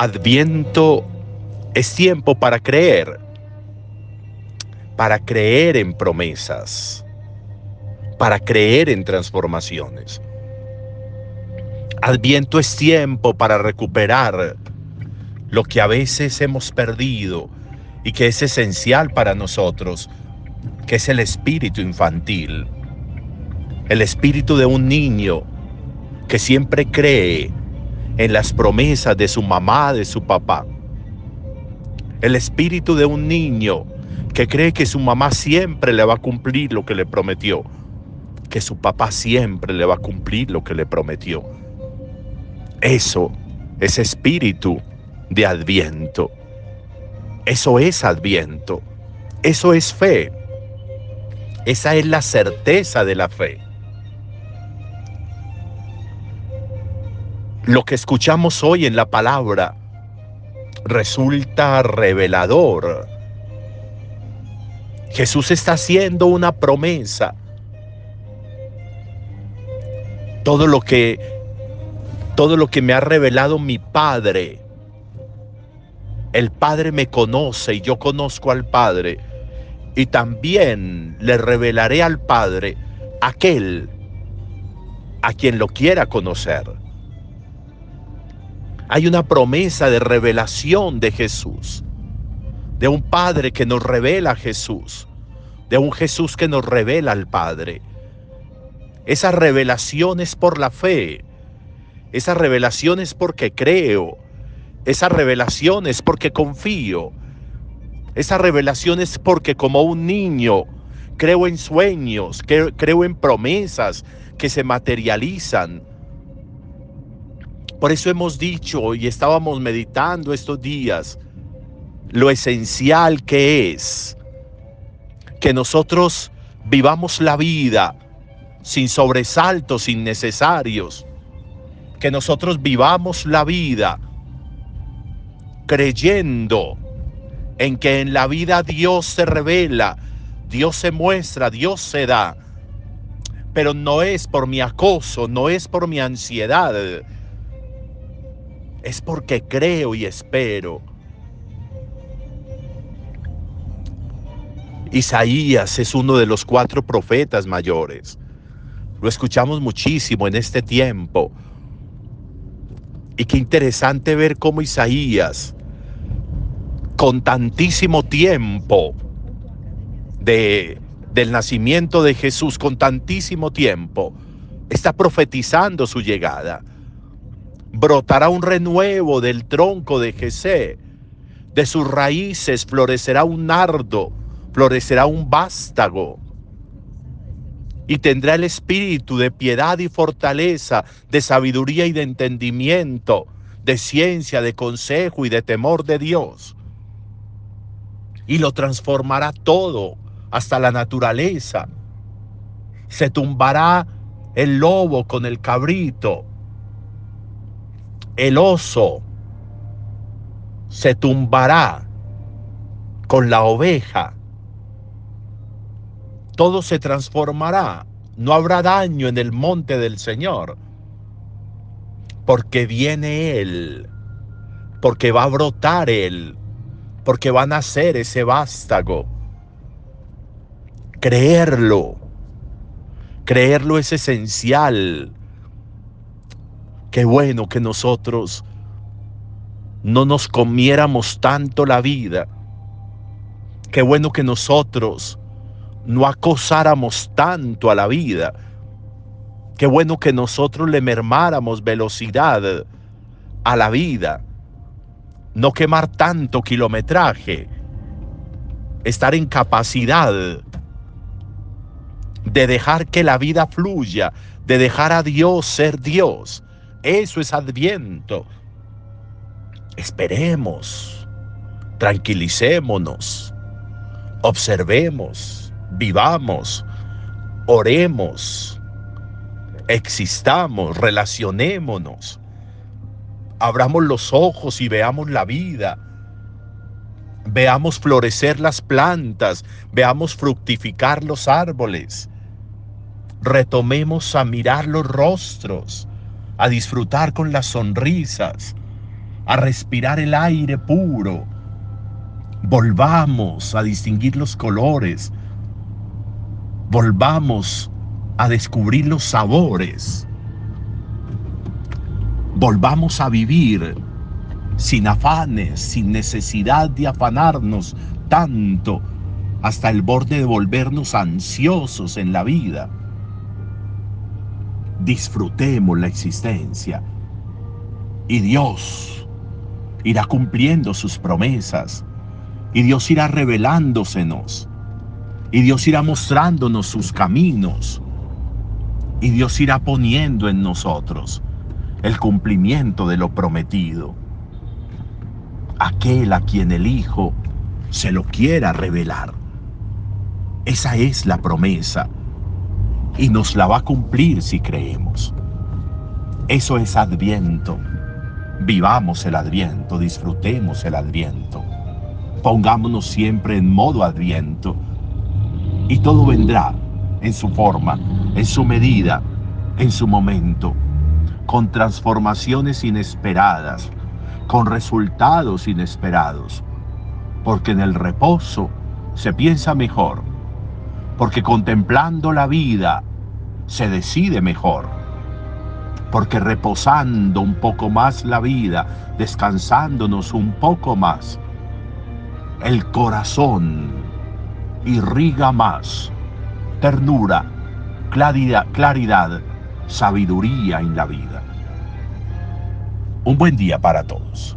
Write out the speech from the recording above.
Adviento es tiempo para creer, para creer en promesas, para creer en transformaciones. Adviento es tiempo para recuperar lo que a veces hemos perdido y que es esencial para nosotros, que es el espíritu infantil, el espíritu de un niño que siempre cree en las promesas de su mamá, de su papá. El espíritu de un niño que cree que su mamá siempre le va a cumplir lo que le prometió, que su papá siempre le va a cumplir lo que le prometió. Eso es espíritu de adviento. Eso es adviento. Eso es fe. Esa es la certeza de la fe. Lo que escuchamos hoy en la palabra resulta revelador. Jesús está haciendo una promesa. Todo lo que todo lo que me ha revelado mi Padre. El Padre me conoce y yo conozco al Padre. Y también le revelaré al Padre aquel a quien lo quiera conocer hay una promesa de revelación de Jesús, de un Padre que nos revela a Jesús, de un Jesús que nos revela al Padre. Esa revelación es por la fe, esa revelación es porque creo, esa revelación es porque confío, esa revelación es porque como un niño creo en sueños, creo en promesas que se materializan, por eso hemos dicho y estábamos meditando estos días lo esencial que es que nosotros vivamos la vida sin sobresaltos innecesarios, que nosotros vivamos la vida creyendo en que en la vida Dios se revela, Dios se muestra, Dios se da, pero no es por mi acoso, no es por mi ansiedad, es porque creo y espero. Isaías es uno de los cuatro profetas mayores. Lo escuchamos muchísimo en este tiempo. Y qué interesante ver cómo Isaías, con tantísimo tiempo de, del nacimiento de Jesús, con tantísimo tiempo, está profetizando su llegada brotará un renuevo del tronco de Jesé. De sus raíces florecerá un nardo, florecerá un vástago. Y tendrá el espíritu de piedad y fortaleza, de sabiduría y de entendimiento, de ciencia, de consejo y de temor de Dios. Y lo transformará todo, hasta la naturaleza. Se tumbará el lobo con el cabrito, el oso se tumbará con la oveja. Todo se transformará. No habrá daño en el monte del Señor. Porque viene Él. Porque va a brotar Él. Porque va a nacer ese vástago. Creerlo. Creerlo es esencial Qué bueno que nosotros no nos comiéramos tanto la vida. Qué bueno que nosotros no acosáramos tanto a la vida. Qué bueno que nosotros le mermáramos velocidad a la vida. No quemar tanto kilometraje. Estar en capacidad de dejar que la vida fluya, de dejar a Dios ser Dios eso es adviento. Esperemos, tranquilicémonos, observemos, vivamos, oremos, existamos, relacionémonos, abramos los ojos y veamos la vida. Veamos florecer las plantas, veamos fructificar los árboles. Retomemos a mirar los rostros, a disfrutar con las sonrisas, a respirar el aire puro. Volvamos a distinguir los colores. Volvamos a descubrir los sabores. Volvamos a vivir sin afanes, sin necesidad de afanarnos tanto hasta el borde de volvernos ansiosos en la vida. Disfrutemos la existencia. Y Dios irá cumpliendo sus promesas. Y Dios irá revelándosenos. Y Dios irá mostrándonos sus caminos. Y Dios irá poniendo en nosotros el cumplimiento de lo prometido. Aquel a quien el Hijo se lo quiera revelar. Esa es la promesa y nos la va a cumplir si creemos. Eso es adviento. Vivamos el adviento, disfrutemos el adviento. Pongámonos siempre en modo adviento y todo vendrá en su forma, en su medida, en su momento, con transformaciones inesperadas, con resultados inesperados, porque en el reposo se piensa mejor porque contemplando la vida se decide mejor, porque reposando un poco más la vida, descansándonos un poco más, el corazón irriga más ternura, claridad, claridad, sabiduría en la vida. Un buen día para todos.